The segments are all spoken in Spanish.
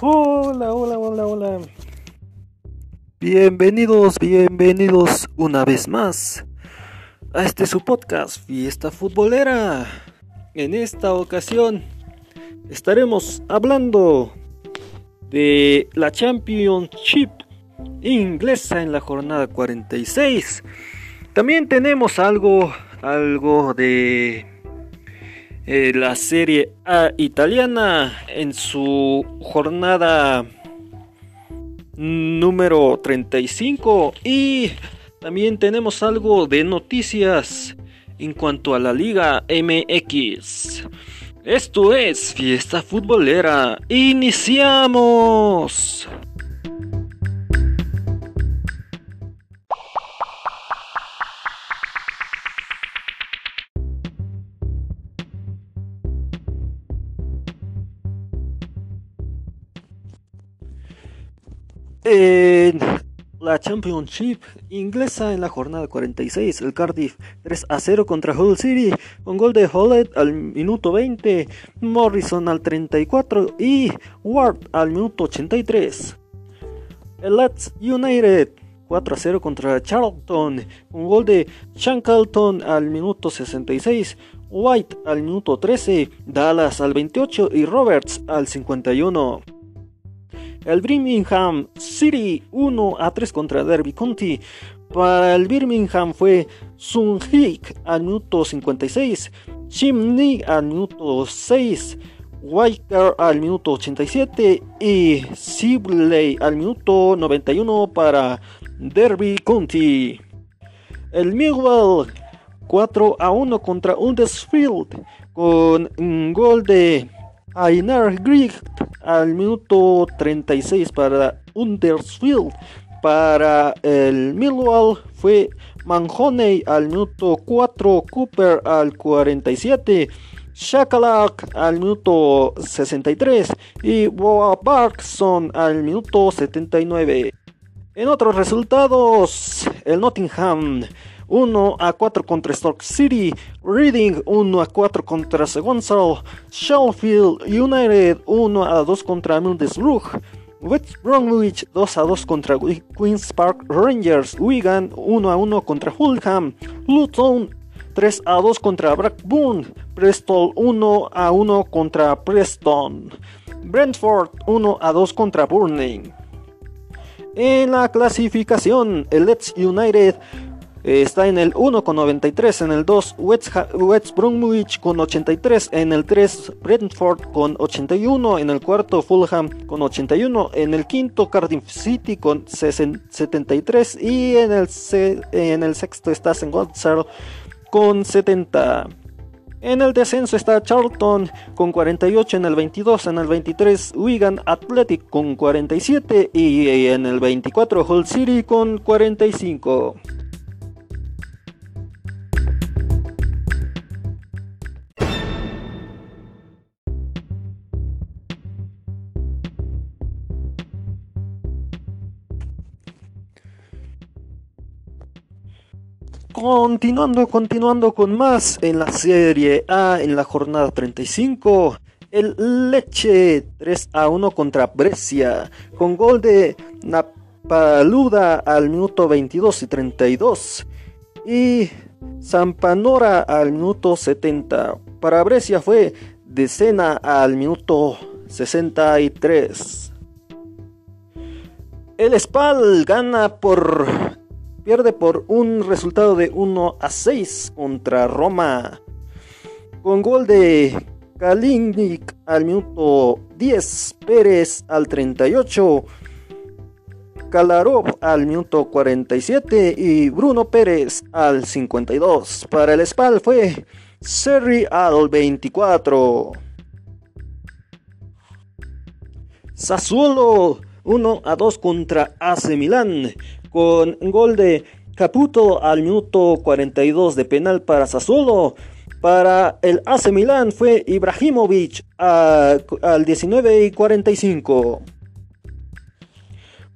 Hola, hola, hola, hola. Bienvenidos, bienvenidos una vez más a este su podcast, Fiesta Futbolera. En esta ocasión estaremos hablando de la Championship inglesa en la jornada 46. También tenemos algo, algo de eh, la Serie A italiana en su jornada número 35 y también tenemos algo de noticias en cuanto a la Liga MX. Esto es Fiesta Futbolera. ¡Iniciamos! En la Championship inglesa en la jornada 46, el Cardiff 3 a 0 contra Hull City con gol de Hollett al minuto 20, Morrison al 34 y Ward al minuto 83. El Leeds United 4 a 0 contra Charlton con gol de Shankleton al minuto 66, White al minuto 13, Dallas al 28 y Roberts al 51. El Birmingham City 1 a 3 contra Derby County. Para el Birmingham fue Sun Hik al minuto 56, Chimney al minuto 6, Weicker al minuto 87 y Sibley al minuto 91 para Derby County. El Millwall 4 a 1 contra Huddersfield con un gol de Ainar Grieg al minuto 36 para Huddersfield. Para el Millwall fue Manhoney al minuto 4, Cooper al 47, Shakalak al minuto 63 y Boa Barkson al minuto 79. En otros resultados, el Nottingham 1 a 4 contra Stoke City, Reading 1 a 4 contra Swansea, Sheffield United 1 a 2 contra Middlesbrough, West Bromwich 2 a 2 contra Queens Park Rangers, Wigan 1 a 1 contra Fulham, Luton 3 a 2 contra Blackburn, Preston 1 a 1 contra Preston, Brentford 1 a 2 contra Burnley. En la clasificación, el Leeds United Está en el 1 con 93, en el 2 West, Bromwich con 83, en el 3 Brentford con 81, en el cuarto Fulham con 81, en el quinto Cardiff City con 73 y en el, en el sexto está St. con 70. En el descenso está Charlton con 48, en el 22, en el 23 Wigan Athletic con 47 y en el 24 Hull City con 45. Continuando, continuando con más en la Serie A en la jornada 35. El Leche 3 a 1 contra Brescia con gol de Napaluda al minuto 22 y 32 y Zampanora al minuto 70. Para Brescia fue Decena al minuto 63. El Spal gana por pierde por un resultado de 1 a 6 contra Roma. Con gol de Kalinic al minuto 10, Pérez al 38, Kalarov al minuto 47 y Bruno Pérez al 52. Para el Spal fue Serri al 24. Sassuolo 1 a 2 contra AC Milán con gol de Caputo al minuto 42 de penal para Sassuolo. Para el AC Milán fue Ibrahimovic al 19 y 45.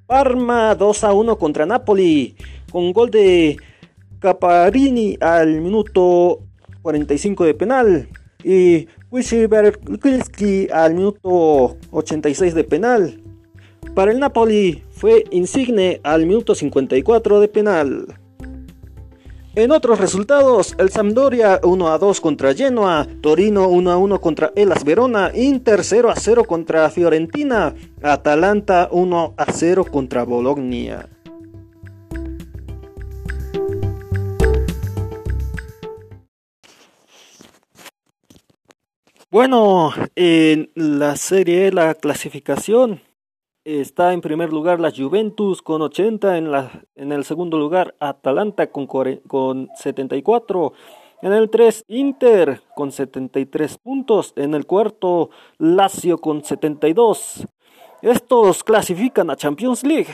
Parma 2 a 1 contra Napoli con gol de Caparini al minuto 45 de penal y Wishiberkilski al minuto 86 de penal. Para el Napoli fue Insigne al minuto 54 de penal. En otros resultados, el Sampdoria 1 a 2 contra Genoa, Torino 1 a 1 contra Elas Verona, Inter 0 a 0 contra Fiorentina, Atalanta 1 a 0 contra Bologna. Bueno, en la serie, la clasificación está en primer lugar la Juventus con 80, en, la, en el segundo lugar Atalanta con, con 74, en el 3 Inter con 73 puntos, en el cuarto Lazio con 72. Estos clasifican a Champions League.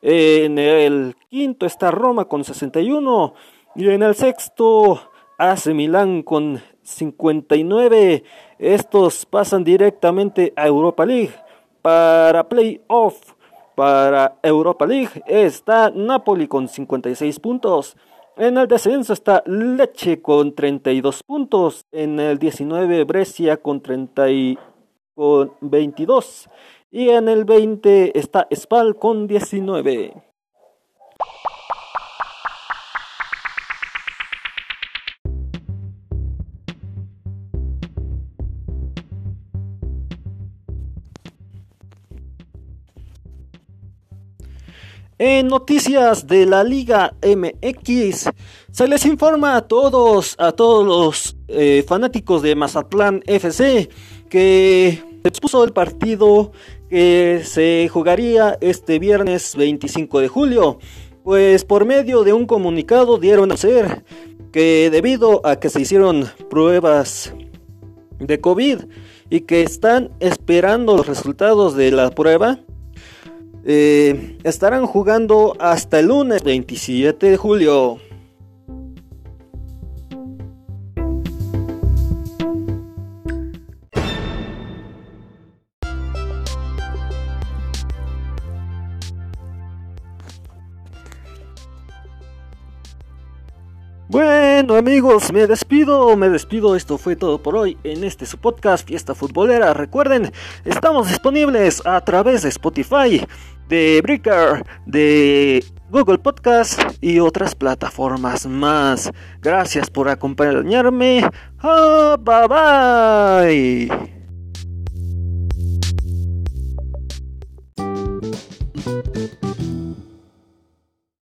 En el quinto está Roma con 61 y en el sexto AC Milán con 59. Estos pasan directamente a Europa League. Para playoff, para Europa League, está Napoli con 56 puntos. En el descenso está Leche con 32 puntos. En el 19 Brescia con, 30 con 22. Y en el 20 está Spal con 19. En noticias de la Liga MX, se les informa a todos, a todos los eh, fanáticos de Mazatlán FC que se expuso el partido que se jugaría este viernes 25 de julio. Pues por medio de un comunicado dieron a ser que debido a que se hicieron pruebas de COVID y que están esperando los resultados de la prueba, eh, estarán jugando hasta el lunes 27 de julio. Bueno amigos, me despido, me despido, esto fue todo por hoy en este su podcast Fiesta Futbolera. Recuerden, estamos disponibles a través de Spotify, de Breaker, de Google Podcast y otras plataformas más. Gracias por acompañarme. Ah, bye bye.